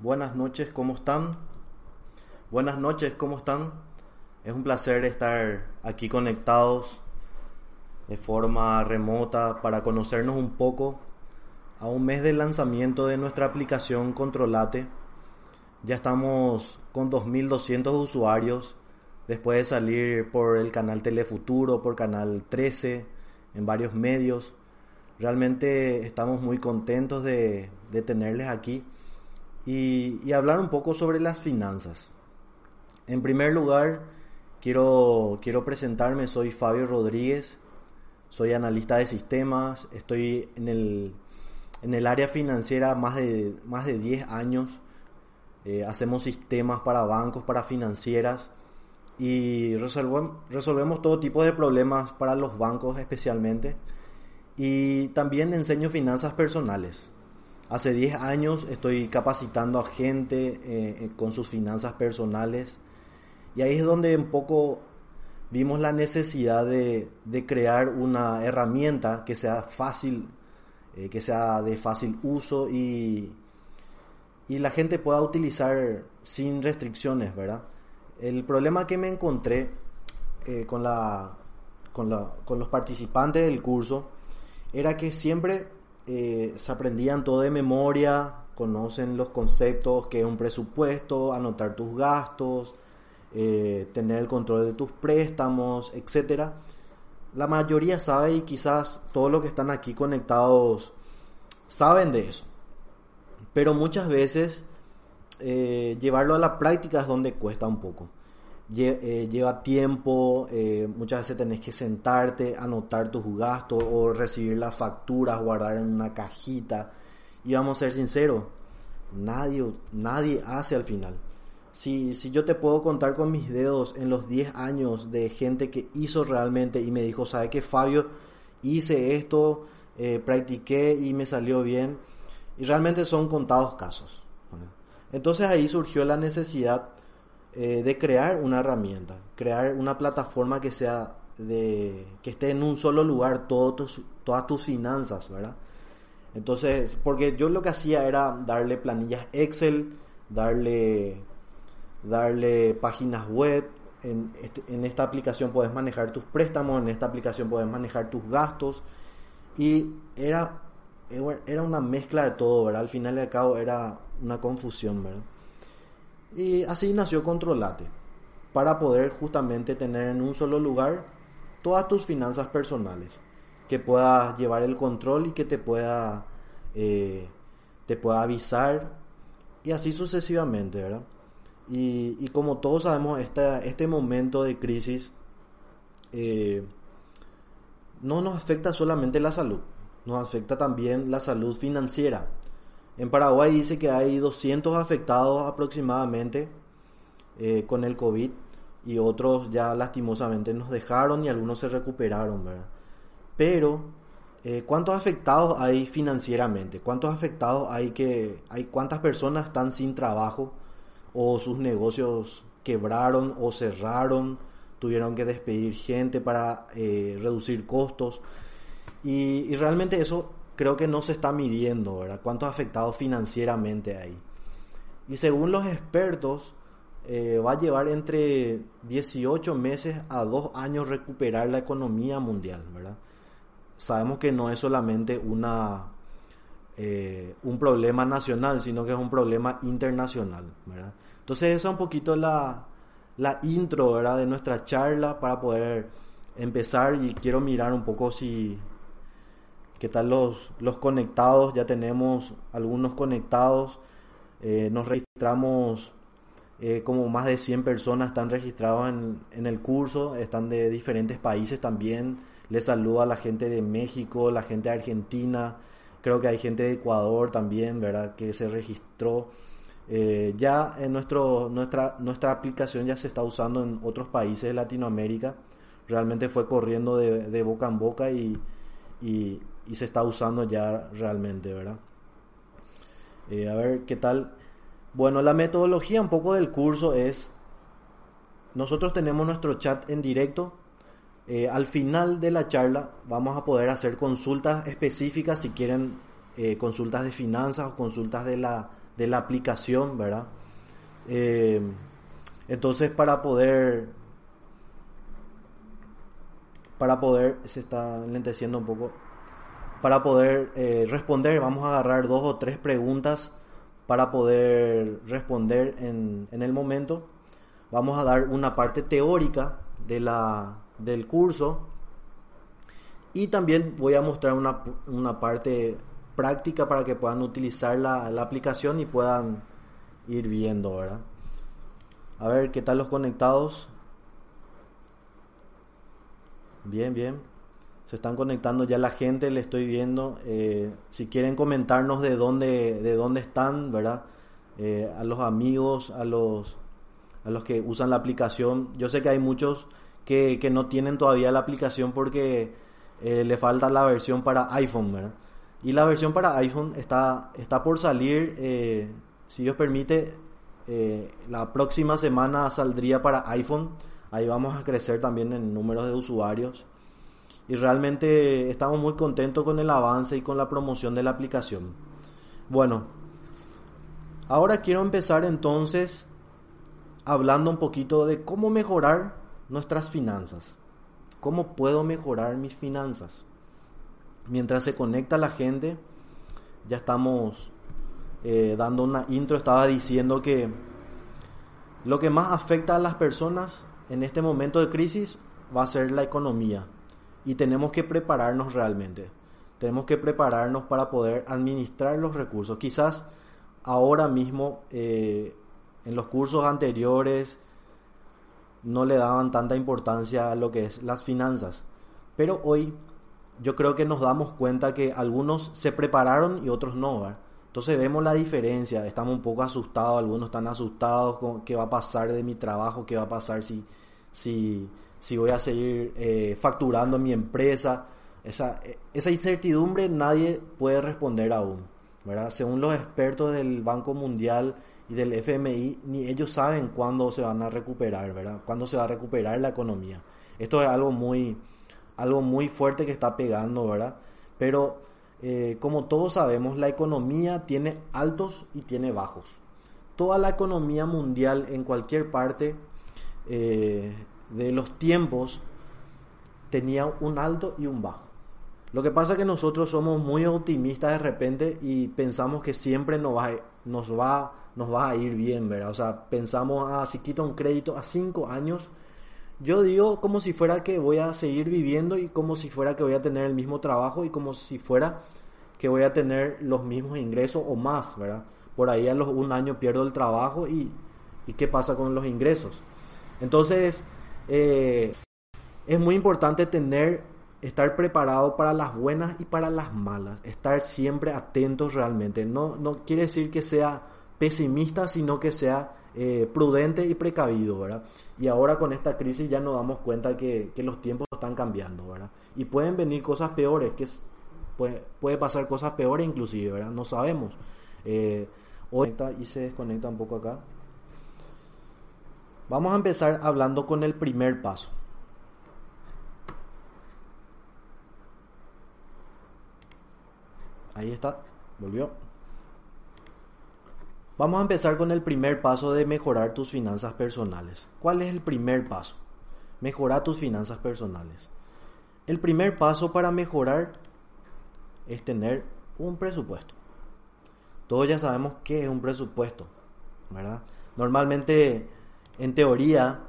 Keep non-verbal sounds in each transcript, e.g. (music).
Buenas noches, ¿cómo están? Buenas noches, ¿cómo están? Es un placer estar aquí conectados de forma remota para conocernos un poco a un mes del lanzamiento de nuestra aplicación Controlate. Ya estamos con 2.200 usuarios después de salir por el canal Telefuturo, por Canal 13, en varios medios. Realmente estamos muy contentos de, tenerles aquí y, y, hablar un poco sobre las finanzas. En primer lugar, quiero, quiero presentarme, soy Fabio Rodríguez, soy analista de sistemas, estoy en el, en el área financiera más de, más de 10 años. Eh, hacemos sistemas para bancos, para financieras y resolvemos, resolvemos todo tipo de problemas para los bancos especialmente. Y también enseño finanzas personales. Hace 10 años estoy capacitando a gente eh, eh, con sus finanzas personales y ahí es donde un poco vimos la necesidad de, crear una herramienta que sea fácil, eh, que sea de fácil uso y, y la gente pueda utilizar sin restricciones, ¿verdad? El problema que me encontré con, la, con, la, con, los participantes del curso era que siempre eh, se aprendían todo de memoria, conocen los conceptos que es un presupuesto, anotar tus gastos, eh, tener el control de tus préstamos, etcétera. La mayoría sabe y quizás todos los que están aquí conectados saben de eso. Pero muchas veces eh, llevarlo a la práctica es donde cuesta un poco. Eh, lleva tiempo, muchas veces tenés que sentarte, anotar tus gastos o recibir las facturas, guardar en una cajita. Y vamos a ser sinceros, nadie, nadie hace al final. Si, si yo te puedo contar con mis dedos en los 10 años de gente que hizo realmente y me dijo, ¿sabe que Fabio? Hice esto, eh, practiqué y me salió bien. Y realmente son contados casos. Entonces ahí surgió la necesidad eh, de crear una herramienta, crear una plataforma que sea de que esté en un solo lugar todas tus finanzas, ¿verdad? Entonces, porque yo lo que hacía era darle planillas Excel, darle darle páginas web. En, este, en esta aplicación puedes manejar tus préstamos, en esta aplicación puedes manejar tus gastos. Y era, era una mezcla de todo, ¿verdad? Al final y al cabo era una confusión, ¿verdad? Y así nació Controlate, para poder justamente tener en un solo lugar todas tus finanzas personales, que puedas llevar el control y que te pueda, eh, te pueda avisar y así sucesivamente, ¿verdad? Y, como todos sabemos, este momento de crisis eh, no nos afecta solamente la salud, nos afecta también la salud financiera. En Paraguay dice que hay 200 afectados aproximadamente eh, con el COVID y otros ya lastimosamente nos dejaron y algunos se recuperaron, ¿verdad? Pero, eh, ¿cuántos afectados hay financieramente? ¿Cuántos afectados hay que, hay cuántas personas están sin trabajo? o sus negocios quebraron o cerraron, tuvieron que despedir gente para eh, reducir costos. Y, realmente eso creo que no se está midiendo, ¿verdad? ¿Cuántos afectados financieramente hay? Y según los expertos, eh, va a llevar entre 18 meses a 2 años recuperar la economía mundial, ¿verdad? Sabemos que no es solamente una, eh, un problema nacional, sino que es un problema internacional, ¿verdad? Entonces esa es un poquito la, la intro, ¿verdad? De nuestra charla para poder empezar y quiero mirar un poco si qué tal los, los conectados, ya tenemos algunos conectados, eh, nos registramos eh, como más de 100 personas están registrados en, en, el curso, están de diferentes países también, les saludo a la gente de México, la gente de Argentina, Creo que hay gente de Ecuador también, ¿verdad? Que se registró. Eh, ya en nuestro, nuestra, nuestra aplicación ya se está usando en otros países de Latinoamérica. Realmente fue corriendo de, boca en boca y, y, se está usando ya realmente, ¿verdad? Eh, a ver qué tal. Bueno, la metodología un poco del curso es, nosotros tenemos nuestro chat en directo eh, al final de la charla vamos a poder hacer consultas específicas si quieren eh, consultas de finanzas o consultas de la, de la aplicación, ¿verdad? Entonces para poder para poder se está lenteciendo un poco para poder eh, responder vamos a agarrar dos o tres preguntas para poder responder en, en el momento vamos a dar una parte teórica de la, del curso y también voy a mostrar una, una parte práctica para que puedan utilizar la, la, aplicación y puedan ir viendo, ¿verdad? A ver, ¿qué tal los conectados? Bien, bien. Se están conectando ya la gente, le estoy viendo. Eh, si quieren comentarnos de dónde, de dónde están, ¿verdad? Eh, a los amigos, a los, a los que usan la aplicación. Yo sé que hay muchos que, que no tienen todavía la aplicación porque eh, le falta la versión para iPhone, ¿verdad? Y la versión para iPhone está, está por salir, si Dios permite, la próxima semana saldría para iPhone. Ahí vamos a crecer también en números de usuarios. Y realmente estamos muy contentos con el avance y con la promoción de la aplicación. Bueno, ahora quiero empezar entonces hablando un poquito de cómo mejorar nuestras finanzas. ¿Cómo puedo mejorar mis finanzas? Mientras se conecta la gente, ya estamos eh, dando una intro, estaba diciendo que lo que más afecta a las personas en este momento de crisis va a ser la economía y tenemos que prepararnos realmente. Tenemos que prepararnos para poder administrar los recursos. Quizás ahora mismo eh, en los cursos anteriores no le daban tanta importancia a lo que es las finanzas. Pero hoy yo creo que nos damos cuenta que algunos se prepararon y otros no. Entonces vemos la diferencia, estamos un poco asustados, algunos están asustados con qué va a pasar de mi trabajo, qué va a pasar si, si, si voy a seguir eh, facturando mi empresa. Esa, esa incertidumbre nadie puede responder aún. ¿verdad? Según los expertos del Banco Mundial, y del FMI, ni ellos saben cuándo se van a recuperar, ¿verdad? Cuándo se va a recuperar la economía. Esto es algo muy, algo muy fuerte que está pegando, ¿verdad? Pero eh, como todos sabemos, la economía tiene altos y tiene bajos. Toda la economía mundial en cualquier parte eh, de los tiempos tenía un alto y un bajo. Lo que pasa es que nosotros somos muy optimistas de repente y pensamos que siempre nos va, nos va nos va a ir bien, ¿verdad? O sea, pensamos, ah, si quito un crédito a cinco años, yo digo como si fuera que voy a seguir viviendo y como si fuera que voy a tener el mismo trabajo y como si fuera que voy a tener los mismos ingresos o más, ¿verdad? Por ahí a los un año pierdo el trabajo y qué pasa con los ingresos. Entonces, eh, es muy importante tener, estar preparado para las buenas y para las malas, estar siempre atentos realmente. No, no quiere decir que sea pesimista, sino que sea eh, prudente y precavido, ¿verdad? Y ahora con esta crisis ya nos damos cuenta que, los tiempos están cambiando, ¿verdad? Y pueden venir cosas peores, que puede, puede pasar cosas peores inclusive, ¿verdad? No sabemos. Eh, hoy y se desconecta un poco acá. Vamos a empezar hablando con el primer paso. Ahí está, volvió. Vamos a empezar con el primer paso de mejorar tus finanzas personales. ¿Cuál es el primer paso? Mejorar tus finanzas personales. El primer paso para mejorar es tener un presupuesto. Todos ya sabemos qué es un presupuesto, ¿verdad? Normalmente, en teoría,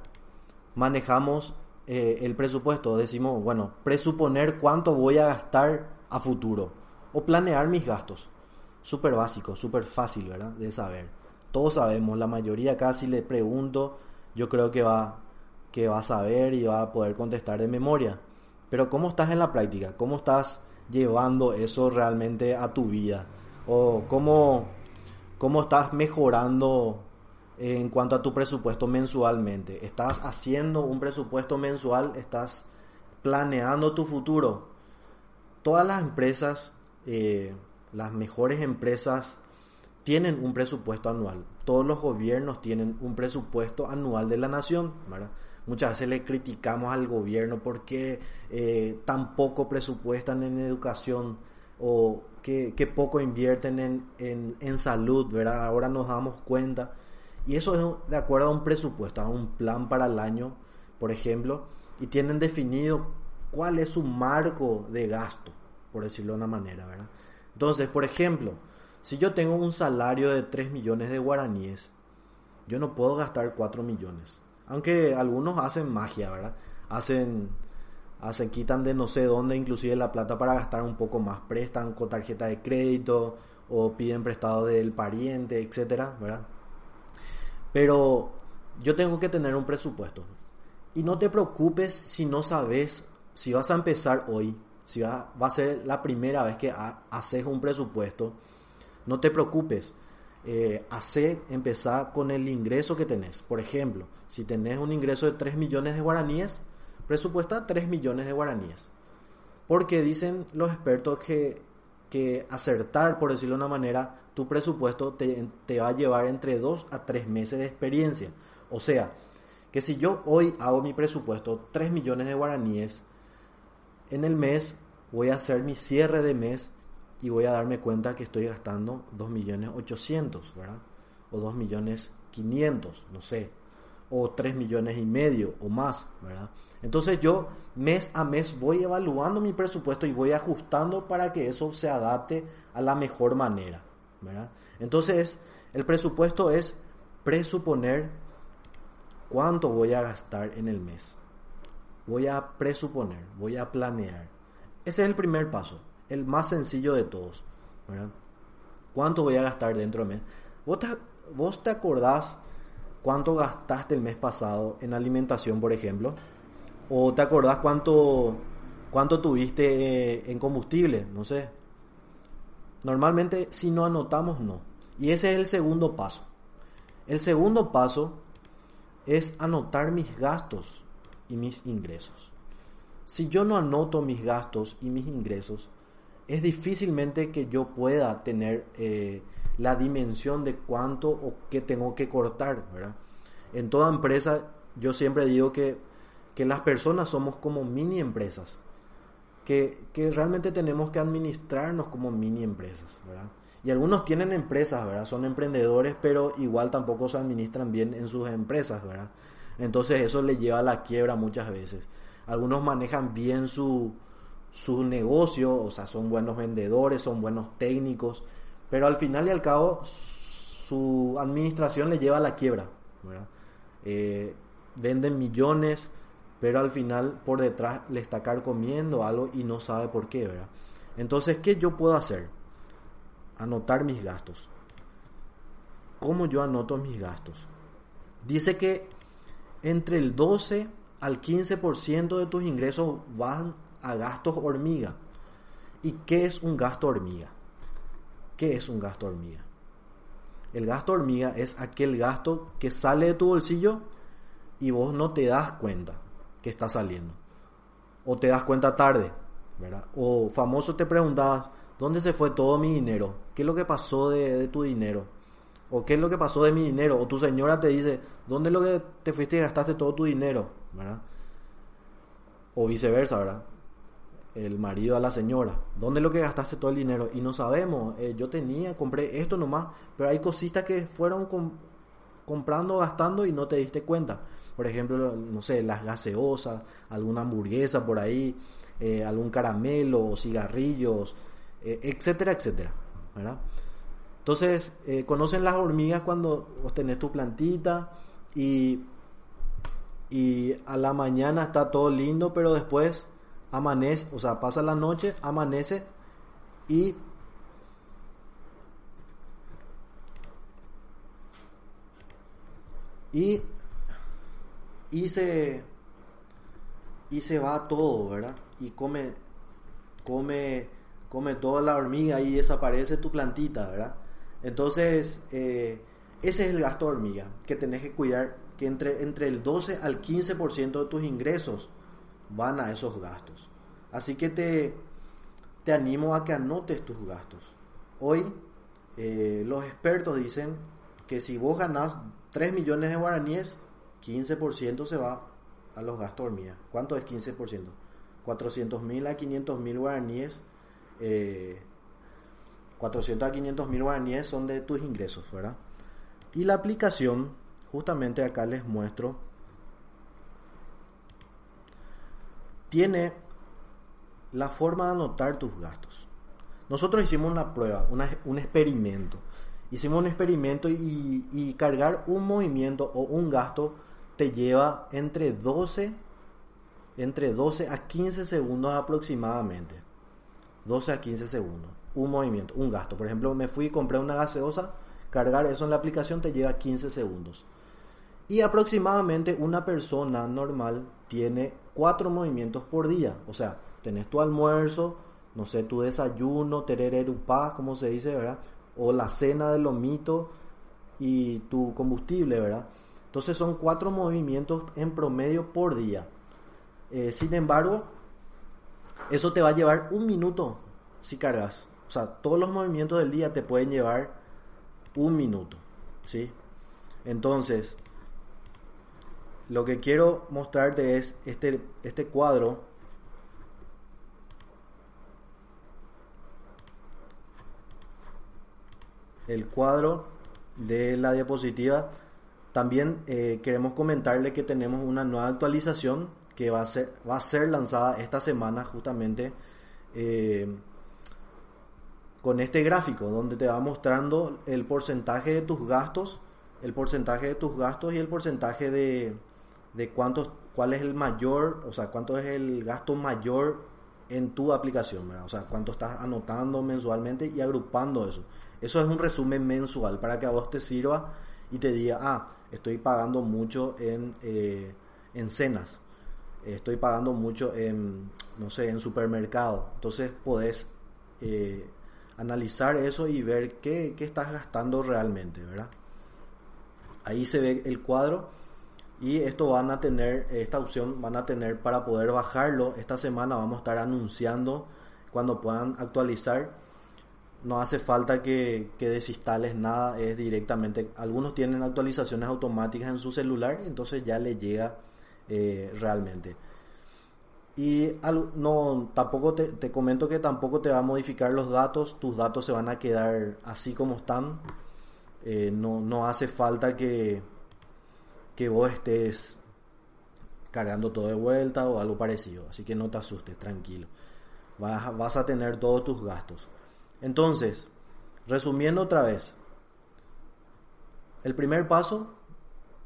manejamos eh, el presupuesto. Decimos, bueno, presuponer cuánto voy a gastar a futuro o planear mis gastos súper básico, súper fácil, ¿verdad? De saber. Todos sabemos, la mayoría casi le pregunto, yo creo que va, que va a saber y va a poder contestar de memoria. Pero ¿cómo estás en la práctica? ¿Cómo estás llevando eso realmente a tu vida? ¿O cómo, cómo estás mejorando en cuanto a tu presupuesto mensualmente? ¿Estás haciendo un presupuesto mensual? ¿Estás planeando tu futuro? Todas las empresas eh, las mejores empresas tienen un presupuesto anual. Todos los gobiernos tienen un presupuesto anual de la nación. Muchas veces le criticamos al gobierno porque eh, tampoco presupuestan en educación. o que, poco invierten en, en, salud, ¿verdad? Ahora nos damos cuenta. Y eso es de acuerdo a un presupuesto, a un plan para el año, por ejemplo, y tienen definido cuál es su marco de gasto, por decirlo de una manera, ¿verdad? Entonces, por ejemplo, si yo tengo un salario de 3 millones de guaraníes, yo no puedo gastar 4 millones. Aunque algunos hacen magia, ¿verdad? Hacen hacen, quitan de no sé dónde inclusive la plata para gastar un poco más, prestan con tarjeta de crédito o piden prestado del pariente, etcétera, ¿verdad? Pero yo tengo que tener un presupuesto. Y no te preocupes si no sabes si vas a empezar hoy, si va, va a ser la primera vez que haces un presupuesto, no te preocupes. Eh, hace empezar con el ingreso que tenés. Por ejemplo, si tenés un ingreso de 3 millones de guaraníes, presupuesta 3 millones de guaraníes. Porque dicen los expertos que, que acertar, por decirlo de una manera, tu presupuesto te, te va a llevar entre 2 a 3 meses de experiencia. O sea, que si yo hoy hago mi presupuesto 3 millones de guaraníes, en el mes voy a hacer mi cierre de mes y voy a darme cuenta que estoy gastando 2 millones 800, ¿verdad? O 2 millones 500, no sé o 3 millones y medio o más, ¿verdad? Entonces yo mes a mes voy evaluando mi presupuesto y voy ajustando para que eso se adapte a la mejor manera, ¿verdad? Entonces el presupuesto es presuponer cuánto voy a gastar en el mes. Voy a presuponer, voy a planear. Ese es el primer paso, el más sencillo de todos. ¿Cuánto voy a gastar dentro del mes? ¿Vos te, vos te acordás cuánto gastaste el mes pasado en alimentación, por ejemplo, o te acordás cuánto, cuánto tuviste eh, en combustible, no sé. Normalmente si no anotamos, no. Y ese es el segundo paso. El segundo paso es anotar mis gastos y mis ingresos. Si yo no anoto mis gastos y mis ingresos, es difícilmente que yo pueda tener eh, la dimensión de cuánto o qué tengo que cortar, ¿verdad? En toda empresa yo siempre digo que, que las personas somos como mini empresas, que, que, realmente tenemos que administrarnos como mini empresas, ¿verdad? Y algunos tienen empresas, ¿verdad? Son emprendedores, pero igual tampoco se administran bien en sus empresas, ¿verdad? Entonces eso les lleva a la quiebra muchas veces. Algunos manejan bien su, su negocio, o sea, son buenos vendedores, son buenos técnicos, pero al final y al cabo, su administración le lleva a la quiebra. Eh, venden millones, pero al final por detrás le está carcomiendo algo y no sabe por qué. ¿verdad? Entonces, ¿qué yo puedo hacer? Anotar mis gastos. ¿Cómo yo anoto mis gastos? Dice que entre el 12 al 15% de tus ingresos van a gastos hormiga. ¿Y qué es un gasto hormiga? ¿Qué es un gasto hormiga? El gasto hormiga es aquel gasto que sale de tu bolsillo y vos no te das cuenta que está saliendo. O te das cuenta tarde, ¿verdad? O famoso te preguntabas, ¿dónde se fue todo mi dinero? ¿Qué es lo que pasó de, tu dinero? ¿O qué es lo que pasó de mi dinero? O tu señora te dice, ¿dónde es lo que te fuiste y gastaste todo tu dinero? ¿Verdad? O viceversa, ¿verdad? El marido a la señora, ¿dónde es lo que gastaste todo el dinero? Y no sabemos, eh, yo tenía, compré esto nomás, pero hay cositas que fueron comprando, gastando y no te diste cuenta. Por ejemplo, no sé, las gaseosas, alguna hamburguesa por ahí, eh, algún caramelo, cigarrillos, eh, etcétera, etcétera. ¿verdad? Entonces, conocen las hormigas cuando vos tenés tu plantita y, y a la mañana está todo lindo, pero después amanece, o sea, pasa la noche, amanece y y y se y se va todo, ¿verdad? Y come come come toda la hormiga y desaparece tu plantita, ¿verdad? Entonces, eh, ese es el gasto de hormiga, que tenés que cuidar que entre, entre el 12 al 15% de tus ingresos van a esos gastos. Así que te, te animo a que anotes tus gastos. Hoy eh, los expertos dicen que si vos ganás 3 millones de guaraníes, 15% se va a los gastos hormiga. ¿Cuánto es 15%? 400 mil a 500 mil guaraníes eh, 400 a 500 mil guaraníes son de tus ingresos, ¿verdad? Y la aplicación, justamente acá les muestro, tiene la forma de anotar tus gastos. Nosotros hicimos una prueba, un experimento. Hicimos un experimento y, y, cargar un movimiento o un gasto te lleva entre 12, entre 12 a 15 segundos aproximadamente. 12 a 15 segundos. Un movimiento, un gasto. Por ejemplo, me fui y compré una gaseosa. Cargar eso en la aplicación te lleva 15 segundos. Y aproximadamente una persona normal tiene cuatro movimientos por día. O sea, tenés tu almuerzo, no sé, tu desayuno, terererupá, como se dice, ¿verdad? O la cena de lomito y tu combustible, ¿verdad? Entonces son cuatro movimientos en promedio por día. Eh, sin embargo, eso te va a llevar un minuto si cargas. O sea, todos los movimientos del día te pueden llevar un minuto. ¿Sí? Entonces, lo que quiero mostrarte es este, este cuadro. El cuadro de la diapositiva. También eh, queremos comentarle que tenemos una nueva actualización que va a ser, va a ser lanzada esta semana justamente eh, con este gráfico donde te va mostrando el porcentaje de tus gastos, el porcentaje de tus gastos y el porcentaje de, de cuántos, cuál es el mayor, o sea, cuánto es el gasto mayor en tu aplicación, O sea, cuánto estás anotando mensualmente y agrupando eso. Eso es un resumen mensual para que a vos te sirva y te diga, ah, estoy pagando mucho en, eh, en cenas, estoy pagando mucho en, no sé, en supermercado. Entonces podés eh, analizar eso y ver qué, qué estás gastando realmente, ¿verdad? Ahí se ve el cuadro y esto van a tener, esta opción van a tener para poder bajarlo. Esta semana vamos a estar anunciando cuando puedan actualizar. No hace falta que, que desinstales nada, es directamente. Algunos tienen actualizaciones automáticas en su celular, entonces ya le llega eh, realmente. Y no, tampoco te, te, comento que tampoco te va a modificar los datos, tus datos se van a quedar así como están. Eh, no, no hace falta que, que vos estés cargando todo de vuelta o algo parecido. Así que no te asustes, tranquilo. Vas, vas a tener todos tus gastos. Entonces, resumiendo otra vez, el primer paso,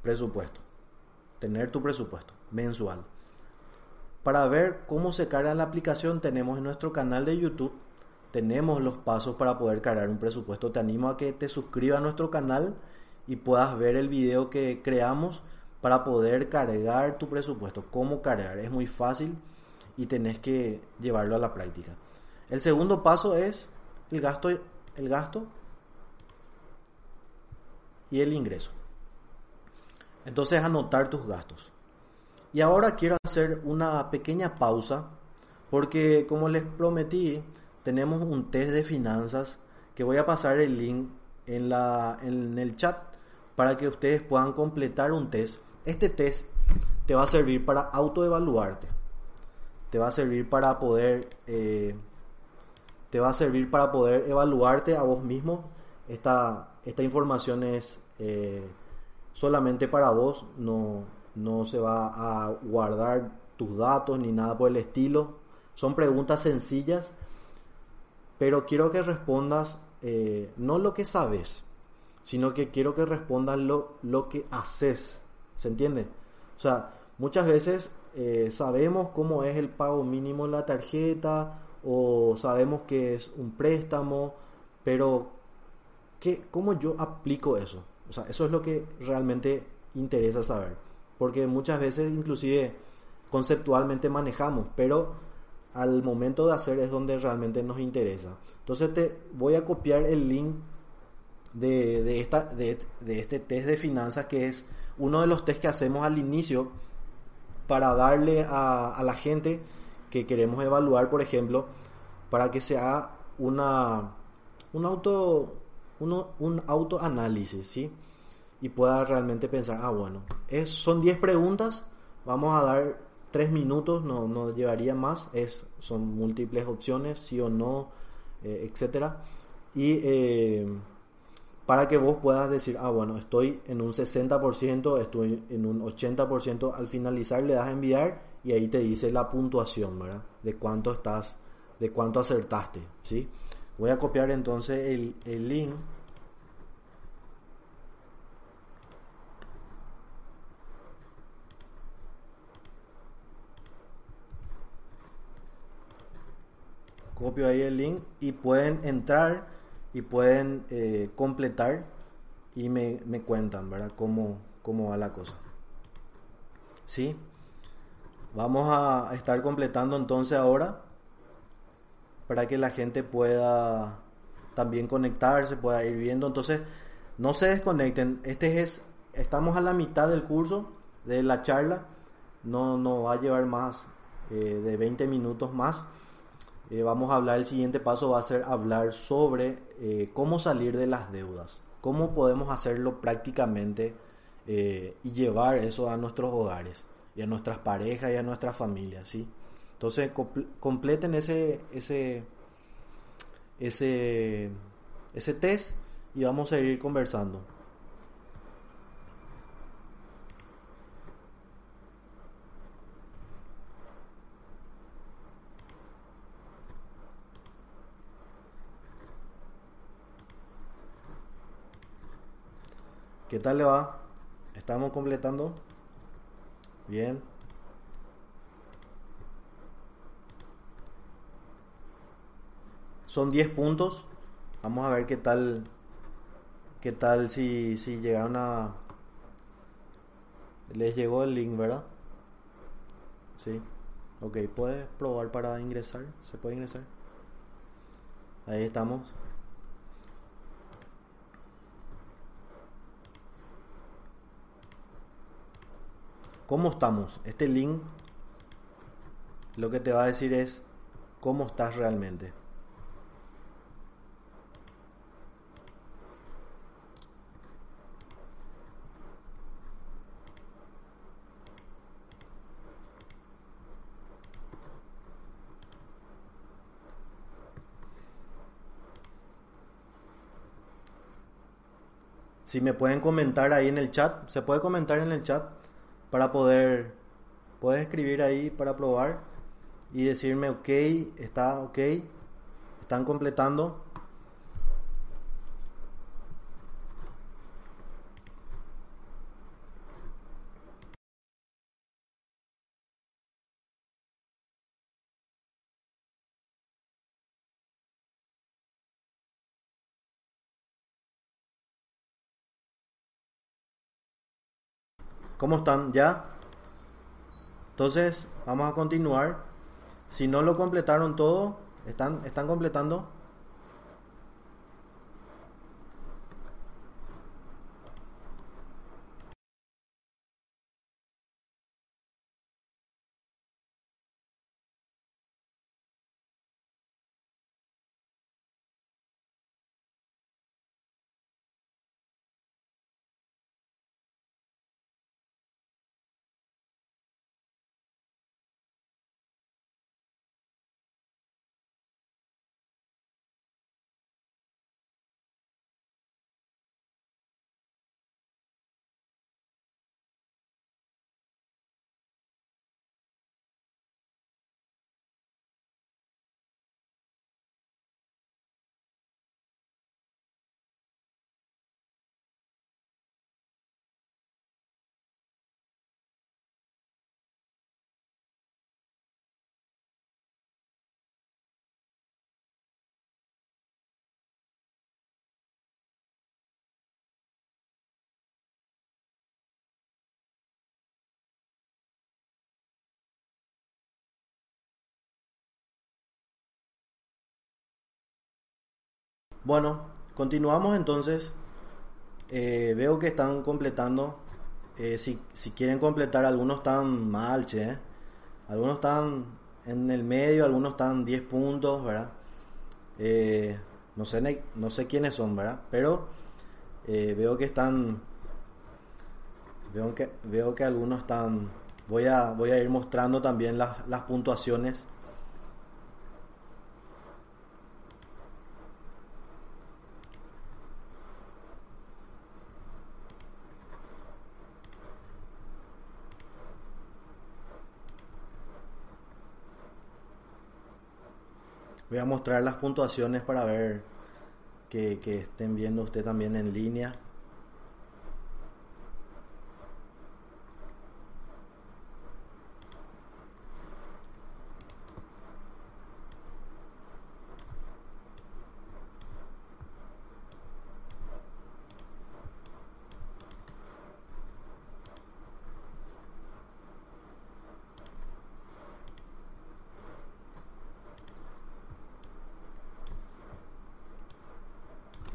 presupuesto. Tener tu presupuesto mensual. Para ver cómo se carga la aplicación, tenemos en nuestro canal de YouTube, tenemos los pasos para poder cargar un presupuesto. Te animo a que te suscribas a nuestro canal y puedas ver el video que creamos para poder cargar tu presupuesto. ¿Cómo cargar? Es muy fácil y tenés que llevarlo a la práctica. El segundo paso es el gasto, el gasto y el ingreso. Entonces anotar tus gastos. Y ahora quiero hacer una pequeña pausa porque como les prometí, tenemos un test de finanzas que voy a pasar el link en, la, en el chat para que ustedes puedan completar un test. Este test te va a servir para autoevaluarte. Te va a servir para poder eh, te va a servir para poder evaluarte a vos mismo. Esta, esta información es eh, solamente para vos, no, no se va a guardar tus datos ni nada por el estilo. Son preguntas sencillas, pero quiero que respondas eh, no lo que sabes, sino que quiero que respondan lo, lo que haces. ¿Se entiende? O sea, muchas veces eh, sabemos cómo es el pago mínimo en la tarjeta o sabemos que es un préstamo, pero ¿qué, ¿cómo yo aplico eso? O sea, eso es lo que realmente interesa saber. Porque muchas veces inclusive conceptualmente manejamos, pero al momento de hacer es donde realmente nos interesa. Entonces te voy a copiar el link de, esta, de, este test de finanzas que es uno de los test que hacemos al inicio para darle a, la gente que queremos evaluar, por ejemplo, para que se haga una, un auto un autoanálisis, ¿sí? Y pueda realmente pensar, ah, bueno, es, son 10 preguntas, vamos a dar 3 minutos, no, no llevaría más, es, son múltiples opciones, sí o no, eh, etcétera y eh, para que vos puedas decir, ah, bueno, estoy en un 60%, estoy en un 80%, al finalizar le das a enviar y ahí te dice la puntuación, ¿verdad? De cuánto estás, de cuánto acertaste, ¿sí? Voy a copiar entonces el, el link. Copio ahí el link y pueden entrar y pueden eh, completar y me, me, cuentan, ¿verdad? Cómo, cómo va la cosa. ¿Sí? Vamos a estar completando entonces ahora para que la gente pueda también conectarse, pueda ir viendo. Entonces, no se desconecten. Este es, estamos a la mitad del curso, de la charla. No, no va a llevar más eh, de 20 minutos más. Eh, vamos a hablar, el siguiente paso va a ser hablar sobre eh, cómo salir de las deudas, cómo podemos hacerlo prácticamente eh, y llevar eso a nuestros hogares y a nuestras parejas y a nuestras familias, ¿sí? Entonces completen ese, ese, ese, ese test y vamos a ir conversando. ¿Qué tal le va? ¿Estamos completando? Bien. Son 10 puntos. Vamos a ver qué tal qué tal si, si llegaron a les llegó el link, ¿verdad? Sí. Ok, ¿puedes probar para ingresar? ¿Se puede ingresar? Ahí estamos. ¿Cómo estamos? Este link lo que te va a decir es cómo estás realmente. Si me pueden comentar ahí en el chat, se puede comentar en el chat para poder, puedes escribir ahí para probar y decirme ok, está ok, están completando. ¿Cómo están? ¿Ya? Entonces, vamos a continuar. Si no lo completaron todo, ¿están, están completando? Bueno, continuamos entonces. Eh, veo que están completando. Eh, si, si, quieren completar, algunos están mal, che. Algunos están en el medio, algunos están 10 puntos, ¿verdad? Eh, no, sé, no sé quiénes son, ¿verdad? Pero veo que están... Veo que, veo que algunos están... Voy a, voy a ir mostrando también las, las puntuaciones Voy a mostrar las puntuaciones para ver que, estén viendo usted también en línea.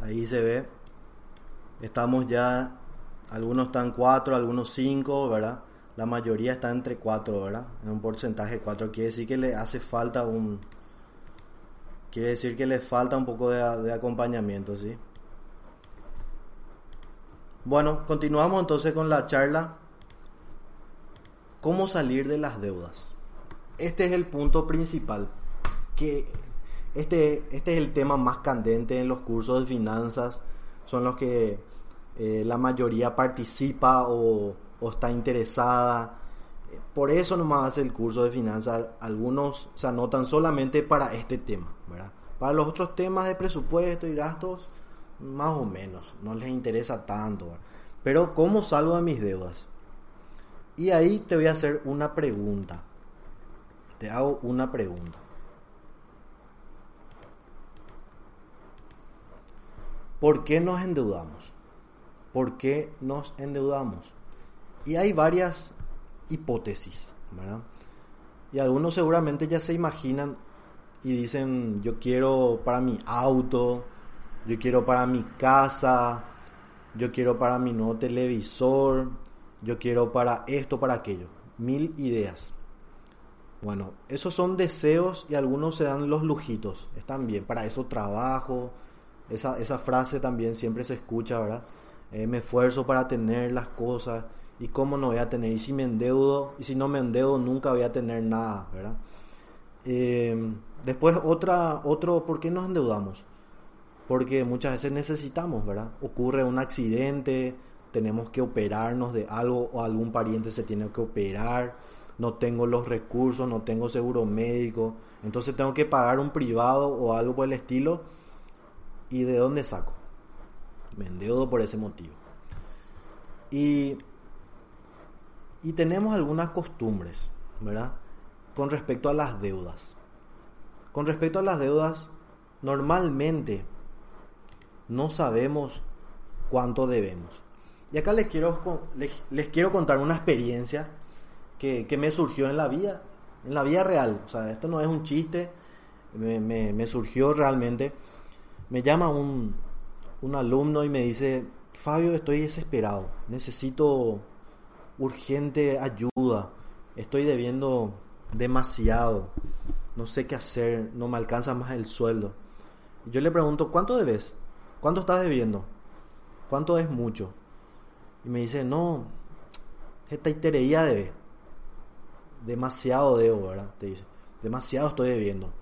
Ahí se ve. Estamos ya, algunos están 4, algunos 5, ¿verdad? La mayoría está entre 4, ¿verdad? En un porcentaje de 4. Quiere decir que le hace falta un... Quiere decir que le falta un poco de, de acompañamiento, ¿sí? Bueno, continuamos entonces con la charla. ¿Cómo salir de las deudas? Este es el punto principal. Que este, este es el tema más candente en los cursos de finanzas. Son los que eh, la mayoría participa o, está interesada. Por eso nomás hace el curso de finanzas. Algunos se anotan solamente para este tema, ¿verdad? Para los otros temas de presupuesto y gastos, más o menos, no les interesa tanto. Pero ¿cómo salgo de mis deudas? Y ahí te voy a hacer una pregunta. Te hago una pregunta. ¿Por qué nos endeudamos? ¿Por qué nos endeudamos? Y hay varias hipótesis, ¿verdad? Y algunos seguramente ya se imaginan y dicen, yo quiero para mi auto, yo quiero para mi casa, yo quiero para mi nuevo televisor, yo quiero para esto, para aquello. Mil ideas. Bueno, esos son deseos y algunos se dan los lujitos. Están bien, para eso trabajo, esa, esa frase también siempre se escucha, ¿verdad? Eh, me esfuerzo para tener las cosas y cómo no voy a tener. Y si me endeudo, y si no me endeudo, nunca voy a tener nada, ¿verdad? Eh, después, otra, otro, ¿por qué nos endeudamos? Porque muchas veces necesitamos, ¿verdad? Ocurre un accidente, tenemos que operarnos de algo o algún pariente se tiene que operar, no tengo los recursos, no tengo seguro médico, entonces tengo que pagar un privado o algo por el estilo ¿Y de dónde saco? Me endeudo por ese motivo. Y, y tenemos algunas costumbres, ¿verdad? Con respecto a las deudas. Con respecto a las deudas, normalmente no sabemos cuánto debemos. Y acá les quiero, les, quiero contar una experiencia que, me surgió en la vida, en la vida real. O sea, esto no es un chiste, me, me surgió realmente me llama un, un alumno y me dice, Fabio, estoy desesperado, necesito urgente ayuda, estoy debiendo demasiado, no sé qué hacer, no me alcanza más el sueldo. Yo le pregunto, ¿cuánto debes? ¿Cuánto estás debiendo? ¿Cuánto es mucho? Y me dice, no, esta iterería debe. Demasiado debo, ¿verdad? Te dice, demasiado estoy debiendo.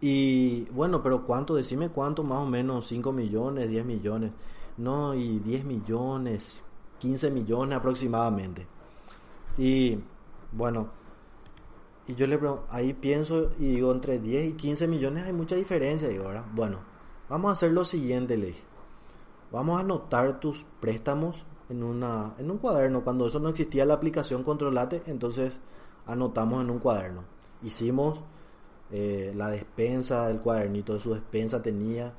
Y bueno, pero ¿cuánto? Decime cuánto, más o menos, 5 millones, 10 millones. No, y 10 millones, 15 millones aproximadamente. Y bueno, y yo le ahí pienso y digo, entre 10 y 15 millones hay mucha diferencia, digo, ¿verdad? Bueno, vamos a hacer lo siguiente, le Vamos a anotar tus préstamos en, una, en un cuaderno. Cuando eso no existía la aplicación Controlate, entonces anotamos en un cuaderno. Hicimos eh, la despensa, el cuadernito de su despensa tenía,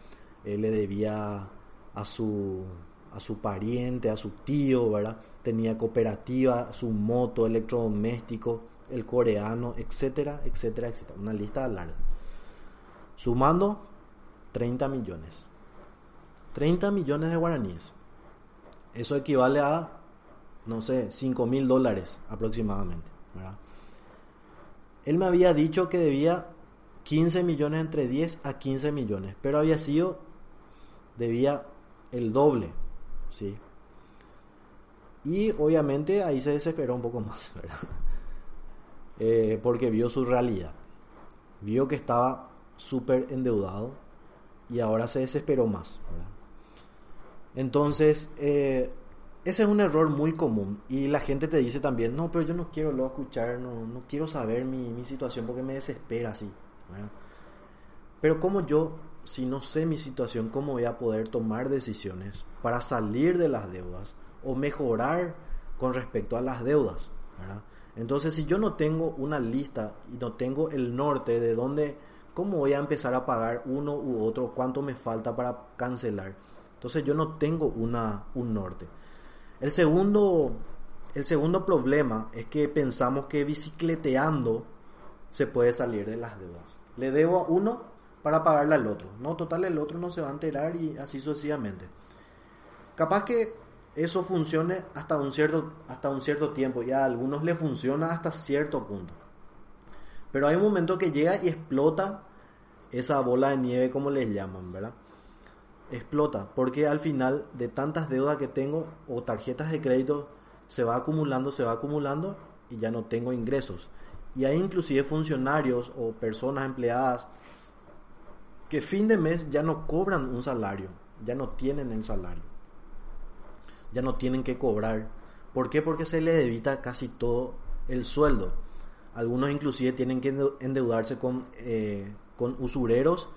él le debía a su, a su pariente, a su tío, ¿verdad? Tenía cooperativa, su moto, electrodoméstico, el coreano, etcétera, etcétera, etcétera. Una lista larga. Sumando 30 millones. 30 millones de guaraníes. Eso equivale a, no sé, 5 mil dólares aproximadamente. ¿verdad? Él me había dicho que debía 15 millones entre 10 a 15 millones, pero había sido, debía el doble, ¿sí? Y obviamente ahí se desesperó un poco más, (laughs) ¿verdad? Eh, porque vio su realidad, vio que estaba súper endeudado y ahora se desesperó más. Entonces, eh, ese es un error muy común y la gente te dice también, no, pero yo no quiero luego escuchar, no, no quiero saber mi situación porque me desespera así. Pero como yo, si no sé mi situación, ¿cómo voy a poder tomar decisiones para salir de las deudas o mejorar con respecto a las deudas? Entonces, si yo no tengo una lista y no tengo el norte de dónde, cómo voy a empezar a pagar uno u otro, cuánto me falta para cancelar. Entonces, yo no tengo una, un norte. El segundo, el segundo problema es que pensamos que bicicleteando se puede salir de las deudas. Le debo a uno para pagarle al otro. No, total, el otro no se va a enterar y así sucesivamente. Capaz que eso funcione hasta un cierto, hasta un cierto tiempo y a algunos le funciona hasta cierto punto. Pero hay un momento que llega y explota esa bola de nieve como les llaman, ¿verdad? Explota, porque al final de tantas deudas que tengo o tarjetas de crédito se va acumulando, se va acumulando y ya no tengo ingresos. Y hay inclusive funcionarios o personas empleadas que fin de mes ya no cobran un salario, ya no tienen el salario, ya no tienen que cobrar. ¿Por qué? Porque se les evita casi todo el sueldo. Algunos inclusive tienen que endeudarse con, eh, con usureros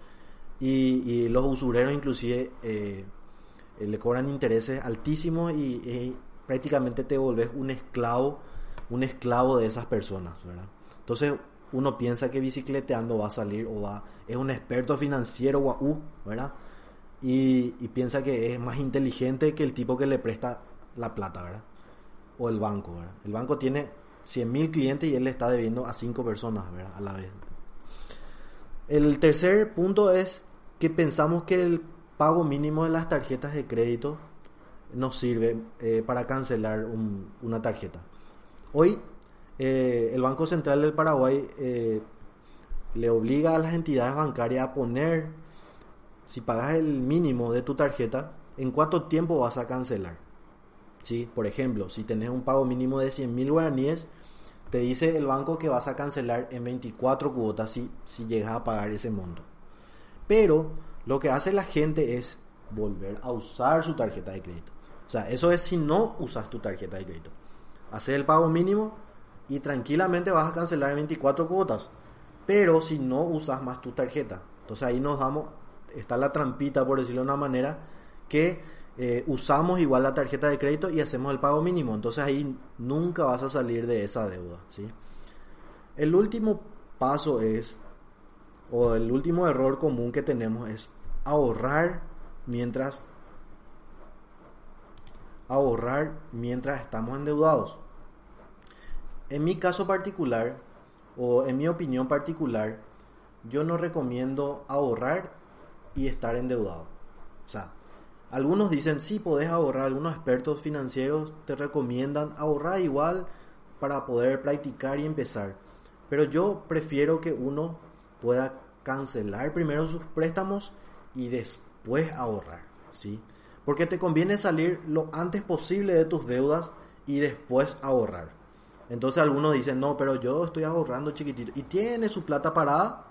y, los usureros inclusive eh, le cobran intereses altísimos y, prácticamente te volvés un esclavo, un esclavo de esas personas, ¿verdad? Entonces uno piensa que bicicleteando va a salir o va, es un experto financiero o ¿verdad? Y, piensa que es más inteligente que el tipo que le presta la plata, ¿verdad? O el banco, ¿verdad? El banco tiene 100.000 clientes y él le está debiendo a 5 personas, ¿verdad? A la vez. El tercer punto es que pensamos que el pago mínimo de las tarjetas de crédito nos sirve eh, para cancelar una tarjeta. Hoy eh, el Banco Central del Paraguay eh, le obliga a las entidades bancarias a poner, si pagas el mínimo de tu tarjeta, en cuánto tiempo vas a cancelar. ¿Sí? Por ejemplo, si tenés un pago mínimo de 100 mil guaraníes, te dice el banco que vas a cancelar en 24 cuotas si, si llegas a pagar ese monto. Pero lo que hace la gente es volver a usar su tarjeta de crédito. O sea, eso es si no usas tu tarjeta de crédito. Haces el pago mínimo, y tranquilamente vas a cancelar en 24 cuotas. Pero si no usas más tu tarjeta. Entonces ahí nos damos, está la trampita, por decirlo de una manera, que eh, usamos igual la tarjeta de crédito y hacemos el pago mínimo. Entonces ahí nunca vas a salir de esa deuda. ¿sí? El último paso es, o el último error común que tenemos es ahorrar mientras ahorrar mientras estamos endeudados. En mi caso particular, o en mi opinión particular, yo no recomiendo ahorrar y estar endeudado. O sea, algunos dicen, sí, podés ahorrar, algunos expertos financieros te recomiendan ahorrar igual para poder practicar y empezar. Pero yo prefiero que uno pueda cancelar primero sus préstamos y después ahorrar, ¿sí? Porque te conviene salir lo antes posible de tus deudas y después ahorrar. Entonces algunos dicen, no, pero yo estoy ahorrando chiquitito. Y tiene su plata parada,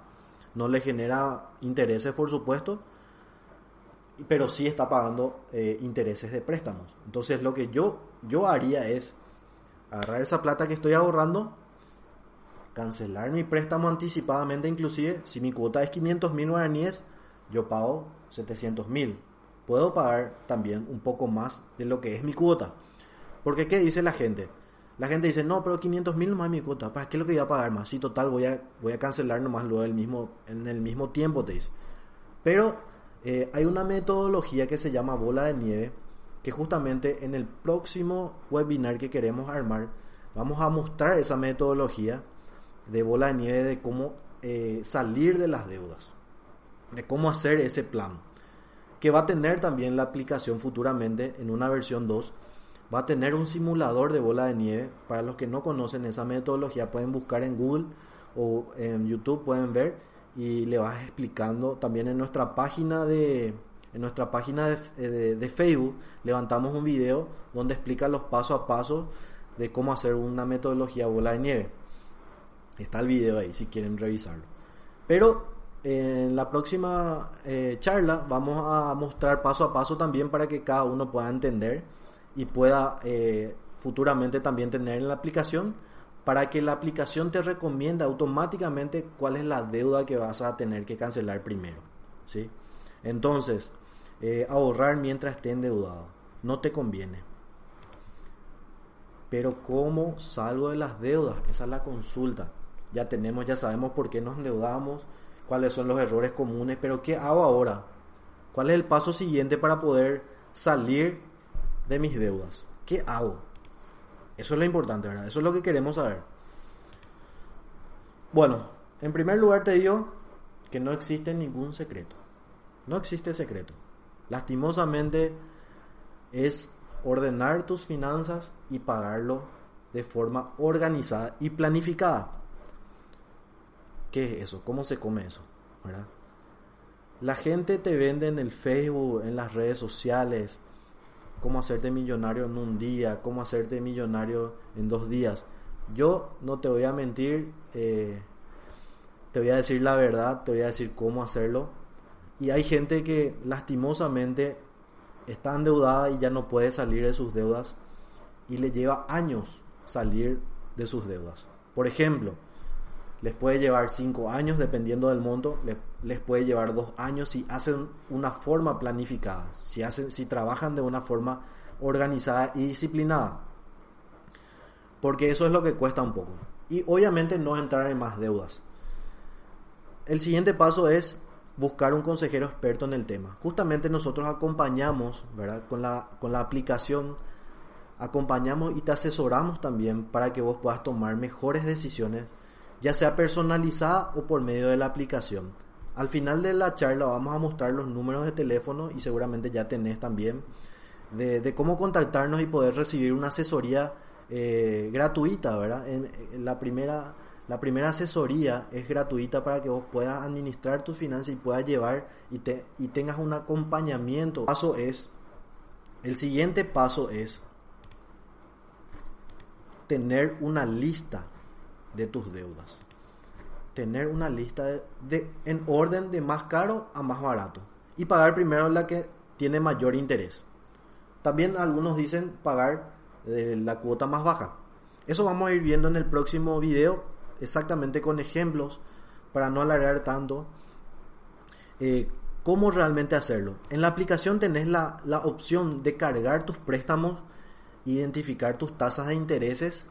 no le genera intereses, por supuesto, pero sí está pagando eh, intereses de préstamos. Entonces lo que yo, yo haría es agarrar esa plata que estoy ahorrando, cancelar mi préstamo anticipadamente, inclusive si mi cuota es 500 mil guaraníes, yo pago 700 mil. Puedo pagar también un poco más de lo que es mi cuota. Porque ¿qué dice la gente? La gente dice, no, pero 500 mil nomás es mi cuota. ¿Para qué es lo que voy a pagar más? Sí, total, voy a, voy a cancelar nomás luego el mismo, en el mismo tiempo, te dice. Pero eh, hay una metodología que se llama bola de nieve, que justamente en el próximo webinar que queremos armar, vamos a mostrar esa metodología de bola de nieve de cómo eh, salir de las deudas, de cómo hacer ese plan, que va a tener también la aplicación futuramente en una versión 2 va a tener un simulador de bola de nieve. Para los que no conocen esa metodología, pueden buscar en Google o en YouTube, pueden ver y le vas explicando también en nuestra página de en nuestra página de, de, Facebook levantamos un video donde explica los pasos a paso de cómo hacer una metodología bola de nieve. Está el video ahí si quieren revisarlo. Pero en la próxima eh, charla vamos a mostrar paso a paso también para que cada uno pueda entender y pueda eh, futuramente también tener en la aplicación para que la aplicación te recomienda automáticamente cuál es la deuda que vas a tener que cancelar primero. ¿sí? Entonces, eh, ahorrar mientras esté endeudado no te conviene. Pero ¿cómo salgo de las deudas? Esa es la consulta. Ya tenemos, ya sabemos por qué nos endeudamos, cuáles son los errores comunes, pero ¿qué hago ahora? ¿Cuál es el paso siguiente para poder salir de mis deudas? ¿Qué hago? Eso es lo importante, ¿verdad? Eso es lo que queremos saber. Bueno, en primer lugar te digo que no existe ningún secreto. No existe secreto. Lastimosamente es ordenar tus finanzas y pagarlo de forma organizada y planificada. ¿Qué es eso? ¿Cómo se come eso? La gente te vende en el Facebook, en las redes sociales, cómo hacerte millonario en un día, cómo hacerte millonario en dos días. Yo no te voy a mentir, eh, te voy a decir la verdad, te voy a decir cómo hacerlo. Y hay gente que lastimosamente está endeudada y ya no puede salir de sus deudas y le lleva años salir de sus deudas. Por ejemplo, les puede llevar cinco años dependiendo del monto, les, puede llevar dos años si hacen una forma planificada, si, hacen, si trabajan de una forma organizada y disciplinada. Porque eso es lo que cuesta un poco. Y obviamente no entrar en más deudas. El siguiente paso es buscar un consejero experto en el tema. Justamente nosotros acompañamos, ¿verdad? Con la, con la aplicación, acompañamos y te asesoramos también para que vos puedas tomar mejores decisiones, ya sea personalizada o por medio de la aplicación. Al final de la charla vamos a mostrar los números de teléfono y seguramente ya tenés también de, cómo contactarnos y poder recibir una asesoría eh, gratuita, ¿verdad? en la primera la primera asesoría es gratuita para que vos puedas administrar tus finanzas y puedas llevar y, te, y tengas un acompañamiento. Paso es, el siguiente paso es tener una lista de tus deudas. Tener una lista de, en orden de más caro a más barato. Y pagar primero la que tiene mayor interés. También algunos dicen pagar de la cuota más baja. Eso vamos a ir viendo en el próximo video exactamente con ejemplos para no alargar tanto eh, cómo realmente hacerlo. En la aplicación tenés la, la, opción de cargar tus préstamos, identificar tus tasas de intereses,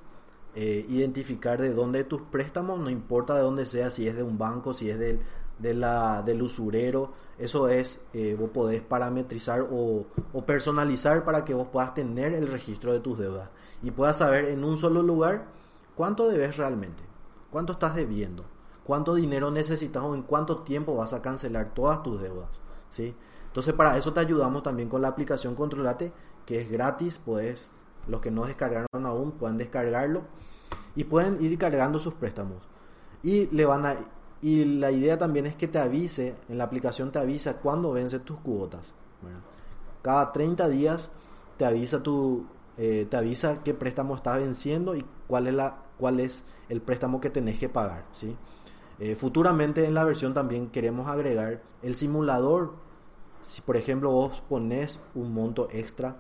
eh, identificar de dónde tus préstamos, no importa de dónde sea, si es de un banco, si es del, de la, del usurero, eso es, eh, vos podés parametrizar o, o personalizar para que vos puedas tener el registro de tus deudas y puedas saber en un solo lugar cuánto debes realmente. ¿Cuánto estás debiendo? ¿Cuánto dinero necesitas o en cuánto tiempo vas a cancelar todas tus deudas? ¿Sí? Entonces para eso te ayudamos también con la aplicación Controlate, que es gratis, puedes, los que no descargaron aún pueden descargarlo y pueden ir cargando sus préstamos. Y le van a y la idea también es que te avise, en la aplicación te avisa cuándo vence tus cuotas. Cada 30 días te avisa tu eh, te avisa qué préstamo está venciendo y cuál es la cuál es el préstamo que tenés que pagar. ¿sí? Eh, futuramente en la versión también queremos agregar el simulador. Si por ejemplo vos pones un monto extra,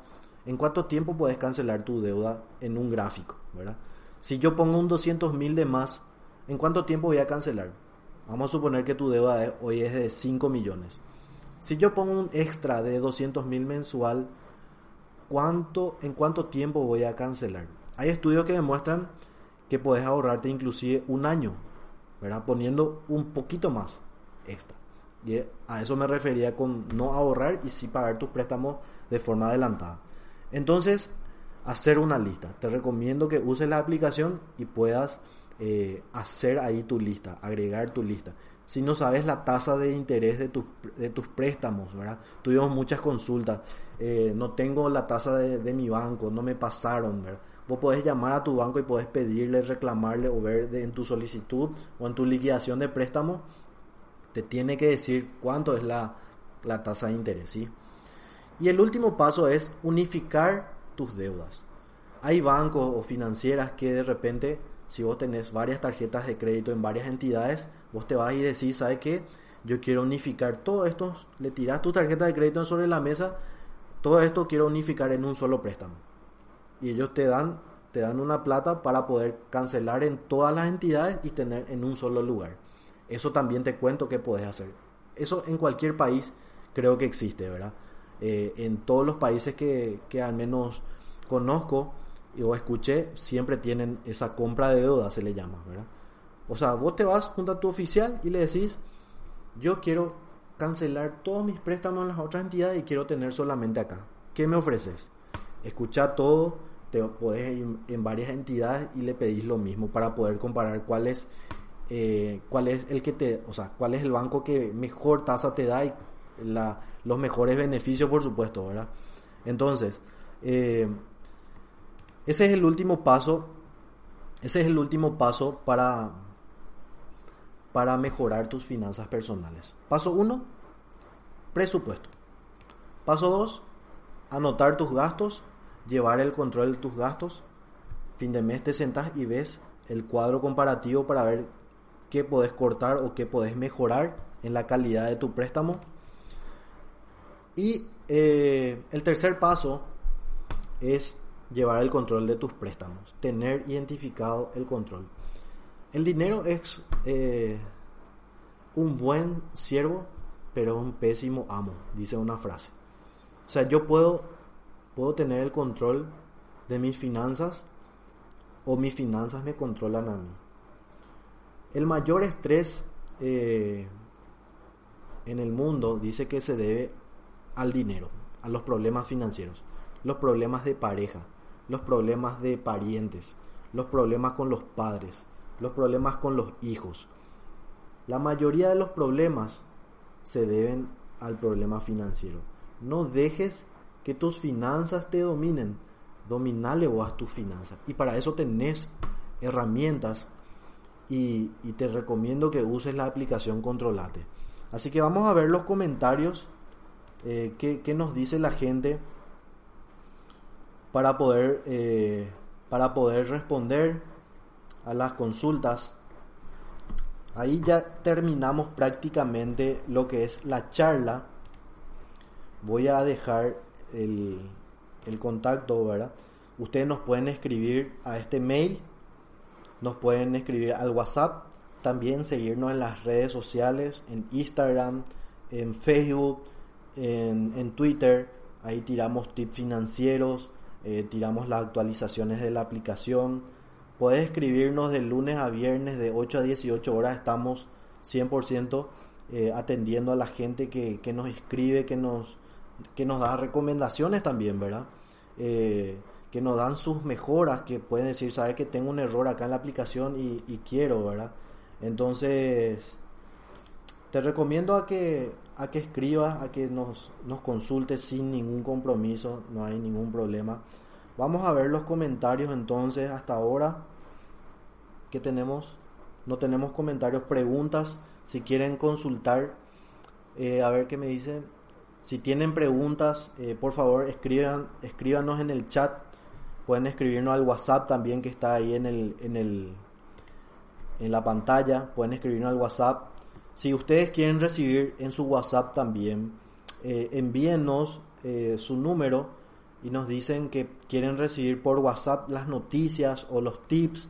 ¿en cuánto tiempo puedes cancelar tu deuda en un gráfico? ¿verdad? Si yo pongo un 200 mil de más, ¿en cuánto tiempo voy a cancelar? Vamos a suponer que tu deuda hoy es de 5 millones. Si yo pongo un extra de 200 mil mensual, ¿cuánto, ¿en cuánto tiempo voy a cancelar? Hay estudios que demuestran que puedes ahorrarte inclusive un año, ¿verdad? Poniendo un poquito más extra. Y a eso me refería con no ahorrar y sí pagar tus préstamos de forma adelantada. Entonces, hacer una lista. Te recomiendo que uses la aplicación y puedas eh, hacer ahí tu lista, agregar tu lista. Si no sabes la tasa de interés de, de tus préstamos, ¿verdad? Tuvimos muchas consultas. Eh, no tengo la tasa de, de, mi banco, no me pasaron, ¿verdad? Vos podés llamar a tu banco y podés pedirle, reclamarle o ver en tu solicitud o en tu liquidación de préstamo, te tiene que decir cuánto es la, tasa de interés. ¿sí? Y el último paso es unificar tus deudas. Hay bancos o financieras que de repente, si vos tenés varias tarjetas de crédito en varias entidades, vos te vas y decís, ¿sabes qué? Yo quiero unificar todo esto, le tirás tu tarjeta de crédito sobre la mesa, todo esto quiero unificar en un solo préstamo y ellos te dan te dan una plata para poder cancelar en todas las entidades y tener en un solo lugar. Eso también te cuento que puedes hacer. Eso en cualquier país creo que existe, ¿verdad? Eh, en todos los países que, que al menos conozco o escuché, siempre tienen esa compra de deuda, se le llama, ¿verdad? O sea, vos te vas junto a tu oficial y le decís, yo quiero cancelar todos mis préstamos en las otras entidades y quiero tener solamente acá. ¿Qué me ofreces? Escucha todo, te podés ir en varias entidades y le pedís lo mismo para poder comparar cuál es, eh, cuál es el que te, o sea, cuál es el banco que mejor tasa te da y los mejores beneficios, por supuesto, ¿verdad? Entonces, eh, ese es el último paso. Ese es el último paso para, para mejorar tus finanzas personales. Paso 1, presupuesto. Paso 2, anotar tus gastos, llevar el control de tus gastos. Fin de mes te sentas y ves el cuadro comparativo para ver qué podés cortar o qué podés mejorar en la calidad de tu préstamo. Y eh, el tercer paso es llevar el control de tus préstamos, tener identificado el control. El dinero es eh, un buen siervo, pero un pésimo amo, dice una frase. O sea, yo puedo, puedo tener el control de mis finanzas o mis finanzas me controlan a mí. El mayor estrés eh, en el mundo dice que se debe al dinero, a los problemas financieros, los problemas de pareja, los problemas de parientes, los problemas con los padres, los problemas con los hijos. La mayoría de los problemas se deben al problema financiero. No dejes que tus finanzas te dominen. Dominale vos tus finanzas. Y para eso tenés herramientas y, te recomiendo que uses la aplicación Controlate. Así que vamos a ver los comentarios eh, que, nos dice la gente para poder, eh, para poder responder a las consultas. Ahí ya terminamos prácticamente lo que es la charla. Voy a dejar el, el contacto, ¿verdad? Ustedes nos pueden escribir a este mail, nos pueden escribir al WhatsApp, también seguirnos en las redes sociales, en Instagram, en Facebook, en, Twitter. Ahí tiramos tips financieros, eh, tiramos las actualizaciones de la aplicación. Puedes escribirnos de lunes a viernes de 8 a 18 horas. Estamos 100% eh, atendiendo a la gente que, nos escribe, que nos, que nos da recomendaciones también, ¿verdad? Eh, que nos dan sus mejoras, que pueden decir, sabes que tengo un error acá en la aplicación y quiero, ¿verdad? Entonces, te recomiendo a que, a que escribas, a que nos, nos sin ningún compromiso, no hay ningún problema. Vamos a ver los comentarios entonces hasta ahora que tenemos. No tenemos comentarios, preguntas. Si quieren consultar, eh, a ver qué me dicen. Si tienen preguntas, eh, por favor escriban, escríbanos en el chat. Pueden escribirnos al WhatsApp también que está ahí en el, en el en la pantalla. Pueden escribirnos al WhatsApp si ustedes quieren recibir en su WhatsApp también, eh, envíennos eh, su número y nos dicen que quieren recibir por WhatsApp las noticias o los tips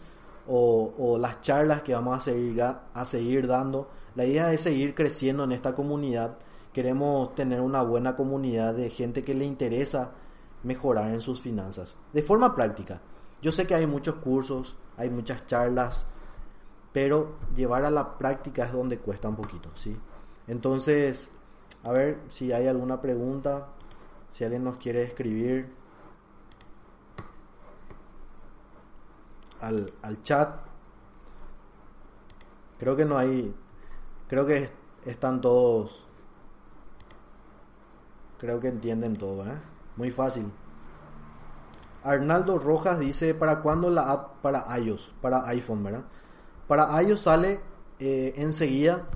o, las charlas que vamos a seguir, a seguir dando. La idea es seguir creciendo en esta comunidad. Queremos tener una buena comunidad de gente que le interesa mejorar en sus finanzas. De forma práctica. Yo sé que hay muchos cursos, hay muchas charlas, pero llevar a la práctica es donde cuesta un poquito, ¿sí? Entonces, a ver si hay alguna pregunta, si alguien nos quiere escribir al, al chat. Creo que no hay, creo que están todos, creo que entienden todo, ¿eh? Muy fácil. Arnaldo Rojas dice, ¿para cuándo la app para iOS? Para iPhone, ¿verdad? Para iOS sale eh, enseguida,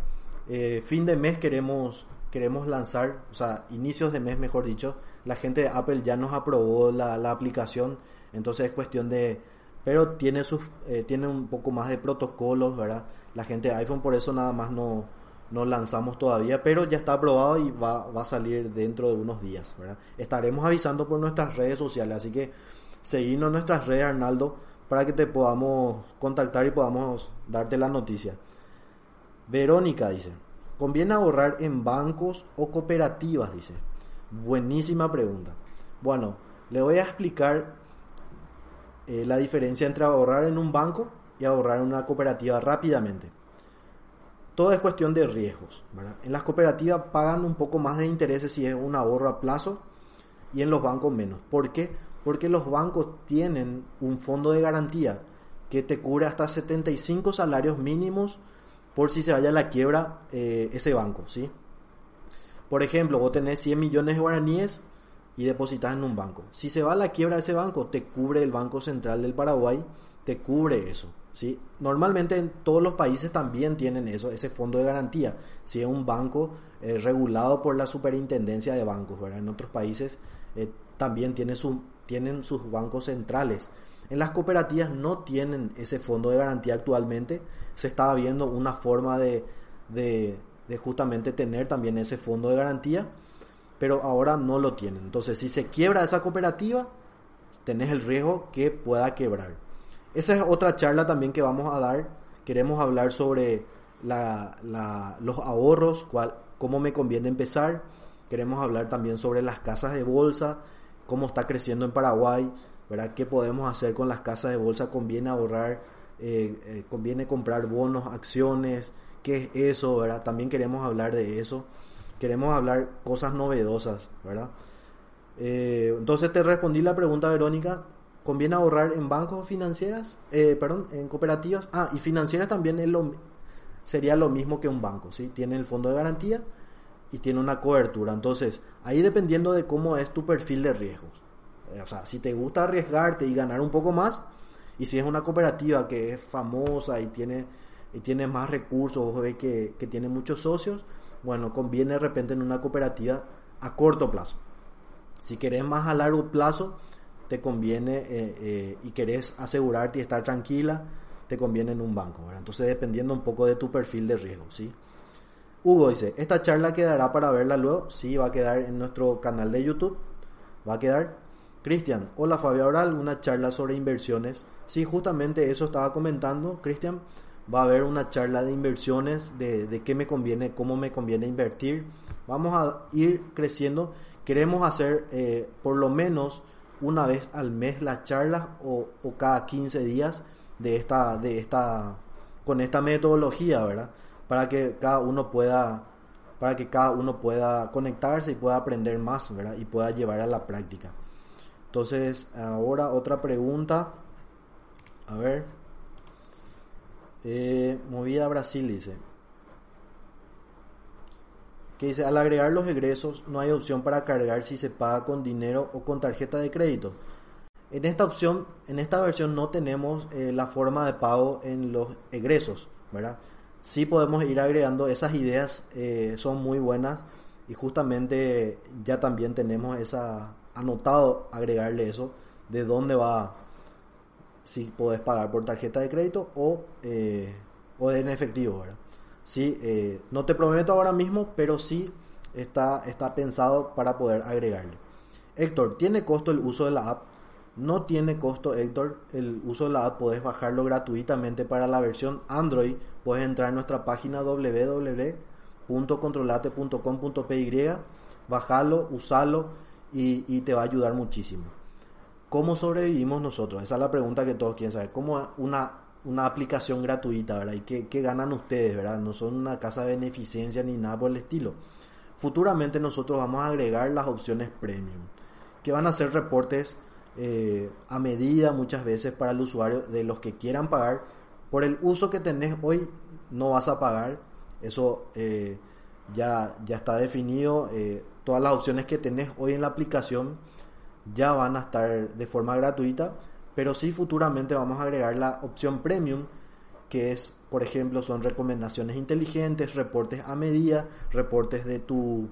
eh, fin de mes queremos, queremos lanzar, o sea, inicios de mes mejor dicho, la gente de Apple ya nos aprobó la, aplicación, entonces es cuestión de, pero tiene, sus, eh, tiene un poco más de protocolos, ¿verdad? La gente de iPhone por eso nada más no, no lanzamos todavía, pero ya está aprobado y va, va, a salir dentro de unos días, ¿verdad? Estaremos avisando por nuestras redes sociales, así que seguirnos en nuestras redes, Arnaldo, para que te podamos contactar y podamos darte la noticia. Verónica dice, ¿conviene ahorrar en bancos o cooperativas? Dice. Buenísima pregunta. Bueno, le voy a explicar eh, la diferencia entre ahorrar en un banco y ahorrar en una cooperativa rápidamente. Todo es cuestión de riesgos. En las cooperativas pagan un poco más de intereses si es un ahorro a plazo y en los bancos menos. ¿Por qué? Porque los bancos tienen un fondo de garantía que te cubre hasta 75 salarios mínimos por si se vaya a la quiebra eh, ese banco. ¿sí? Por ejemplo, vos tenés 100 millones de guaraníes y depositas en un banco. Si se va a la quiebra de ese banco, te cubre el Banco Central del Paraguay, te cubre eso. ¿sí? Normalmente en todos los países también tienen eso, ese fondo de garantía. Si es un banco eh, regulado por la superintendencia de bancos, ¿verdad? En otros países eh, también tiene su, tienen sus bancos centrales. En las cooperativas no tienen ese fondo de garantía actualmente. Se estaba viendo una forma de, de, justamente tener también ese fondo de garantía, pero ahora no lo tienen. Entonces, si se quiebra esa cooperativa, tenés el riesgo que pueda quebrar. Esa es otra charla también que vamos a dar. Queremos hablar sobre los ahorros, cuál, cómo me conviene empezar. Queremos hablar también sobre las casas de bolsa, cómo está creciendo en Paraguay, ¿verdad? ¿Qué podemos hacer con las casas de bolsa? ¿Conviene ahorrar? Eh, eh, ¿Conviene comprar bonos, acciones? ¿Qué es eso? ¿verdad? También queremos hablar de eso. Queremos hablar cosas novedosas, ¿verdad? Eh, entonces te respondí la pregunta, Verónica. ¿Conviene ahorrar en bancos financieras? Perdón, en cooperativas. Ah, y financieras también es lo, sería lo mismo que un banco, ¿sí? Tiene el fondo de garantía y tiene una cobertura. Entonces, ahí dependiendo de cómo es tu perfil de riesgos. Eh, o sea, si te gusta arriesgarte y ganar un poco más, y si es una cooperativa que es famosa y tiene, y tiene más recursos, o ve que, que tiene muchos socios, bueno, conviene de repente en una cooperativa a corto plazo. Si querés más a largo plazo, te conviene eh, eh, y querés asegurarte y estar tranquila, te conviene en un banco. Entonces, dependiendo un poco de tu perfil de riesgo. ¿sí? Hugo dice, ¿esta charla quedará para verla luego? Sí, va a quedar en nuestro canal de YouTube. Va a quedar. Cristian, hola Fabio, ¿habrá alguna charla sobre inversiones? Sí, justamente eso estaba comentando, Cristian. Va a haber una charla de inversiones, de, de qué me conviene, cómo me conviene invertir. Vamos a ir creciendo. Queremos hacer eh, por lo menos una vez al mes las charlas o, cada 15 días de esta, de esta, con esta metodología, ¿verdad? Para que cada uno pueda, para que cada uno pueda conectarse y pueda aprender más, ¿verdad? Y pueda llevar a la práctica. Entonces, ahora otra pregunta. A ver. Eh, movida Brasil dice que dice, al agregar los egresos no hay opción para cargar si se paga con dinero o con tarjeta de crédito. En esta opción, en esta versión no tenemos eh, la forma de pago en los egresos, ¿verdad? Sí podemos ir agregando esas ideas, eh, son muy buenas y justamente ya también tenemos esa anotado agregarle eso de dónde va si podés pagar por tarjeta de crédito o, eh, o en efectivo, ¿verdad? ¿sí? Eh, no te prometo ahora mismo, pero sí está, está pensado para poder agregarle. Héctor, ¿tiene costo el uso de la app? No tiene costo, Héctor. El uso de la app puedes bajarlo gratuitamente para la versión Android. Puedes entrar en nuestra página www.controlate.com.py, bajarlo, usarlo y, te va a ayudar muchísimo. ¿Cómo sobrevivimos nosotros? Esa es la pregunta que todos quieren saber. ¿Cómo una una aplicación gratuita, ¿verdad? ¿Y qué, ganan ustedes, ¿verdad? No son una casa de beneficencia ni nada por el estilo. Futuramente nosotros vamos a agregar las opciones premium, que van a ser reportes eh, a medida muchas veces para el usuario de los que quieran pagar. Por el uso que tenés hoy no vas a pagar, eso eh, ya, ya está definido. Eh, todas las opciones que tenés hoy en la aplicación ya van a estar de forma gratuita pero sí futuramente vamos a agregar la opción premium, que es, por ejemplo, son recomendaciones inteligentes, reportes a medida, reportes de, tu,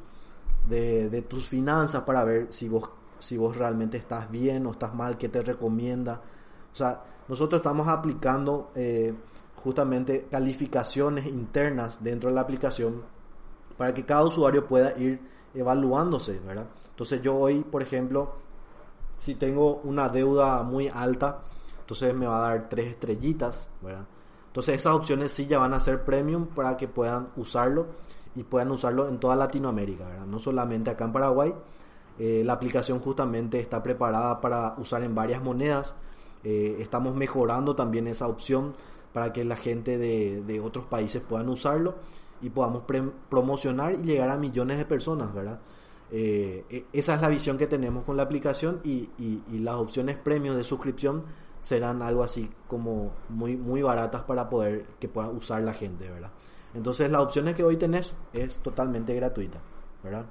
de, tus finanzas para ver si vos, si vos realmente estás bien o estás mal, qué te recomienda. O sea, nosotros estamos aplicando eh, justamente calificaciones internas dentro de la aplicación para que cada usuario pueda ir evaluándose, ¿verdad? Entonces yo hoy, por ejemplo, si tengo una deuda muy alta, entonces me va a dar tres estrellitas, ¿verdad? Entonces esas opciones sí ya van a ser premium para que puedan usarlo y puedan usarlo en toda Latinoamérica, ¿verdad? No solamente acá en Paraguay. Eh, la aplicación justamente está preparada para usar en varias monedas. Eh, estamos mejorando también esa opción para que la gente de, otros países puedan usarlo y podamos promocionar y llegar a millones de personas, ¿verdad? Eh, e, esa es la visión que tenemos con la aplicación y, las opciones premium de suscripción serán algo así como muy, muy baratas para poder que pueda usar la gente, ¿verdad? Entonces las opciones que hoy tenés es totalmente gratuita, ¿verdad?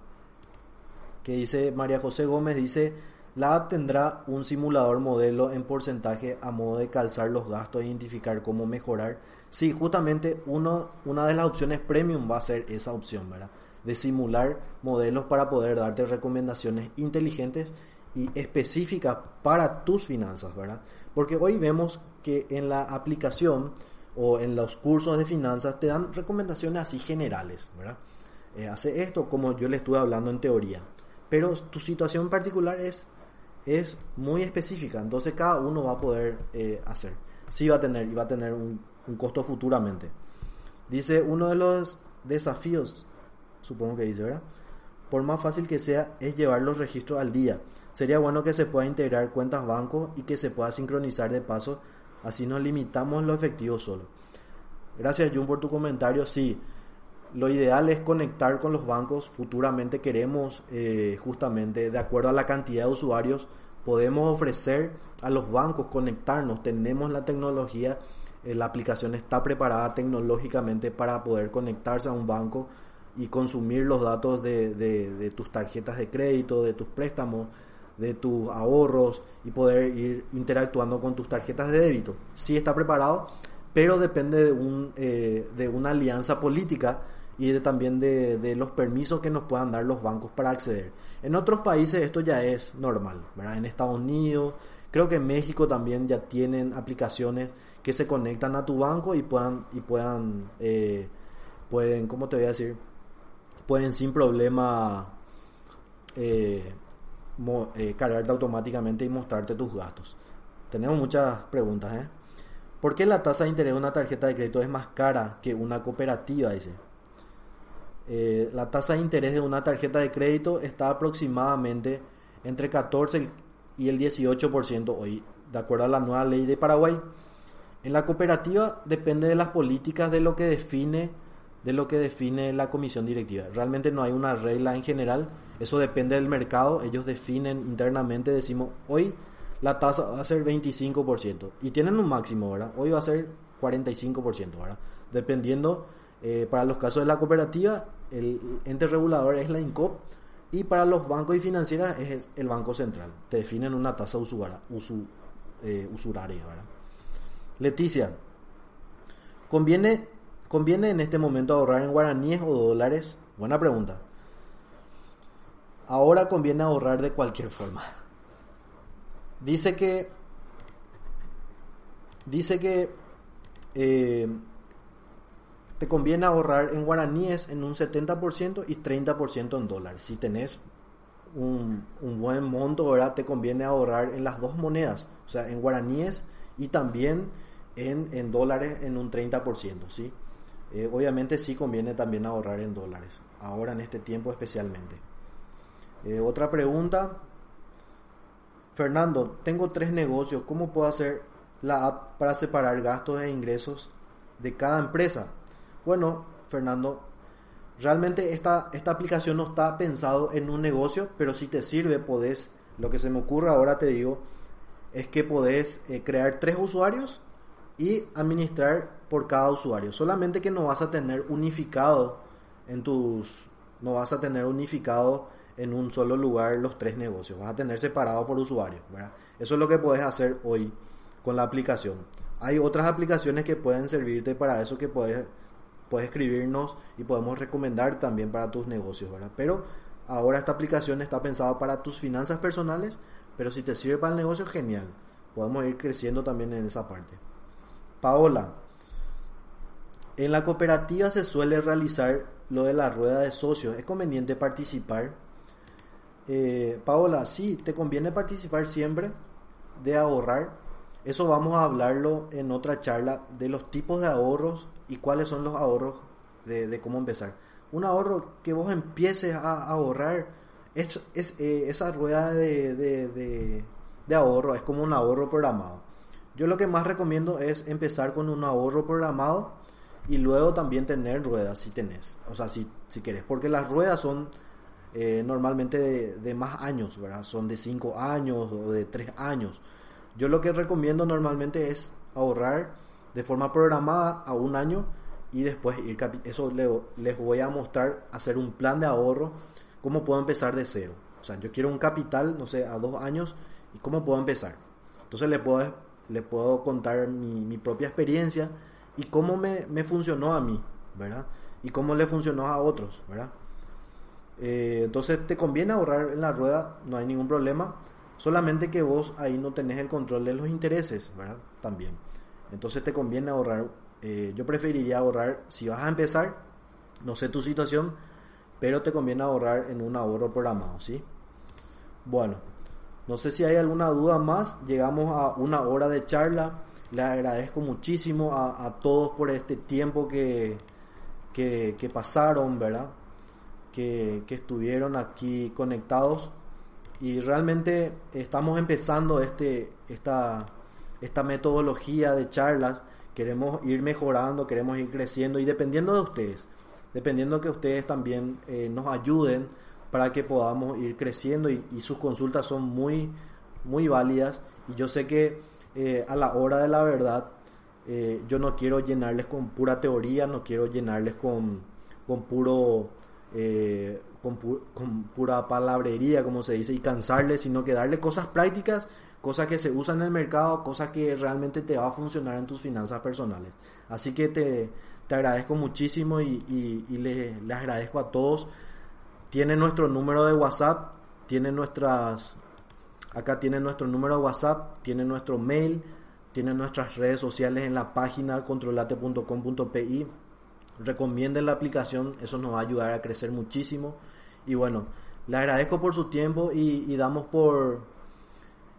Que dice María José Gómez, dice, la app tendrá un simulador modelo en porcentaje a modo de calzar los gastos e identificar cómo mejorar. Sí, justamente uno, una de las opciones premium va a ser esa opción, ¿verdad? De simular modelos para poder darte recomendaciones inteligentes y específicas para tus finanzas, ¿verdad? Porque hoy vemos que en la aplicación o en los cursos de finanzas te dan recomendaciones así generales, ¿verdad? Eh, hace esto como yo le estuve hablando en teoría, pero tu situación particular es, es muy específica, entonces cada uno va a poder eh, hacer. Sí va a tener, y va a tener un, costo futuramente. Dice, uno de los desafíos, supongo que dice, ¿verdad? Por más fácil que sea, es llevar los registros al día. Sería bueno que se pueda integrar cuentas bancos y que se pueda sincronizar de paso Así nos limitamos lo efectivo solo. Gracias Jun por tu comentario. Sí, lo ideal es conectar con los bancos. Futuramente queremos, eh, justamente, de acuerdo a la cantidad de usuarios, podemos ofrecer a los bancos conectarnos. Tenemos la tecnología, eh, la aplicación está preparada tecnológicamente para poder conectarse a un banco y consumir los datos de, de tus tarjetas de crédito, de tus préstamos de tus ahorros y poder ir interactuando con tus tarjetas de débito. Sí está preparado, pero depende de, un, eh, de una alianza política y también de, de, los permisos que nos puedan dar los bancos para acceder. En otros países esto ya es normal. En Estados Unidos, creo que en México también ya tienen aplicaciones que se conectan a tu banco y puedan, y puedan, eh, pueden, ¿cómo te voy a decir? Pueden sin problema eh, eh, cargarte automáticamente y mostrarte tus gastos. Tenemos muchas preguntas, ¿eh? ¿Por qué la tasa de interés de una tarjeta de crédito es más cara que una cooperativa? Dice. Eh, la tasa de interés de una tarjeta de crédito está aproximadamente entre 14 y el 18% hoy, de acuerdo a la nueva ley de Paraguay. En la cooperativa depende de las políticas de lo que define de lo que define la comisión directiva. Realmente no hay una regla en general, eso depende del mercado, ellos definen internamente, decimos, hoy la tasa va a ser 25% y tienen un máximo, ¿verdad? Hoy va a ser 45%, ¿verdad? Dependiendo, eh, para los casos de la cooperativa, el ente regulador es la INCOP y para los bancos y financieras es el Banco Central. Te definen una tasa eh, usuraria. Leticia, conviene ¿Conviene en este momento ahorrar en guaraníes o dólares? Buena pregunta. Ahora conviene ahorrar de cualquier forma. Dice que dice que eh, te conviene ahorrar en guaraníes en un 70% y 30% en dólares. Si tenés un, buen monto, ahora te conviene ahorrar en las dos monedas, o sea, en guaraníes y también en, en dólares en un 30%, ¿sí? Eh, obviamente sí conviene también ahorrar en dólares, ahora en este tiempo especialmente. Eh, otra pregunta. Fernando, tengo tres negocios, ¿cómo puedo hacer la app para separar gastos e ingresos de cada empresa? Bueno, Fernando, realmente esta, esta aplicación no está pensado en un negocio, pero si te sirve, podés, lo que se me ocurre ahora te digo, es que podés eh, crear tres usuarios y administrar por cada usuario. Solamente que no vas a tener unificado en tus no vas a tener unificado en un solo lugar los tres negocios, vas a tener separado por usuario, Eso es lo que puedes hacer hoy con la aplicación. Hay otras aplicaciones que pueden servirte para eso que puedes puedes escribirnos y podemos recomendar también para tus negocios, ¿verdad? Pero ahora esta aplicación está pensada para tus finanzas personales, pero si te sirve para el negocio, genial. Podemos ir creciendo también en esa parte. Paola, en la cooperativa se suele realizar lo de la rueda de socios. ¿Es conveniente participar? eh, Paola, sí, te conviene participar siempre de ahorrar. Eso vamos a hablarlo en otra charla de los tipos de ahorros y cuáles son los ahorros de, cómo empezar. Un ahorro que vos empieces a, ahorrar, es, es eh, esa rueda de, de, de ahorro es como un ahorro programado. Yo lo que más recomiendo es empezar con un ahorro programado y luego también tener ruedas si tenés, o sea, si, si querés, porque las ruedas son eh, normalmente de, más años, ¿verdad? Son de 5 años o de 3 años. Yo lo que recomiendo normalmente es ahorrar de forma programada a un año y después ir eso les voy a mostrar hacer un plan de ahorro cómo puedo empezar de cero. O sea yo quiero un capital no sé a dos años y cómo puedo empezar entonces le puedo le puedo contar mi, propia experiencia y cómo me, me, funcionó a mí verdad y cómo le funcionó a otros verdad eh, entonces te conviene ahorrar en la rueda no hay ningún problema. Solamente que vos ahí no tenés el control de los intereses verdad también entonces te conviene ahorrar eh, yo preferiría ahorrar, si vas a empezar, no sé tu situación, pero te conviene ahorrar en un ahorro programado, ¿sí? Bueno, no sé si hay alguna duda más, llegamos a una hora de charla, les agradezco muchísimo a, todos por este tiempo que, que, pasaron, ¿verdad? Que, que estuvieron aquí conectados y realmente estamos empezando este, esta, esta metodología de charlas queremos ir mejorando, queremos ir creciendo y dependiendo de ustedes, dependiendo que ustedes también eh, nos ayuden para que podamos ir creciendo y, sus consultas son muy, muy válidas. Y yo sé que eh, a la hora de la verdad eh, yo no quiero llenarles con pura teoría, no quiero llenarles con, con puro... con, con, pura palabrería, como se dice, y cansarles, sino que darle cosas prácticas cosas que se usan en el mercado, cosas que realmente te va a funcionar en tus finanzas personales. Así que te, te agradezco muchísimo y, y, les, agradezco a todos. Tienen nuestro número de WhatsApp, tienen nuestras, acá tienen nuestro número de WhatsApp, tienen nuestro mail, tienen nuestras redes sociales en la página controlate.com.pi. Recomienden la aplicación, eso nos va a ayudar a crecer muchísimo. Y bueno, les agradezco por su tiempo y damos por,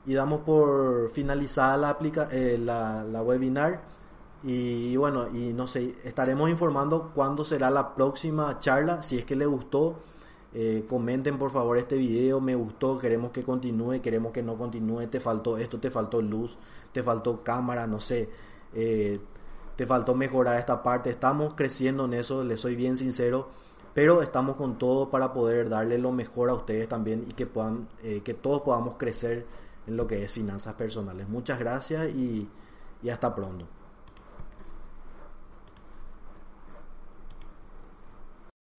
y damos por finalizada la, aplica eh, webinar. Y bueno y no sé estaremos informando cuándo será la próxima charla. Si es que les gustó eh, comenten por favor este video. Me gustó queremos que continúe queremos que no continúe. Te faltó esto te faltó luz te faltó cámara no sé eh, te faltó mejorar esta parte. Estamos creciendo en eso les soy bien sincero pero estamos con todo para poder darle lo mejor a ustedes también y que puedan que todos podamos crecer en lo que es finanzas personales. Muchas gracias y, hasta pronto.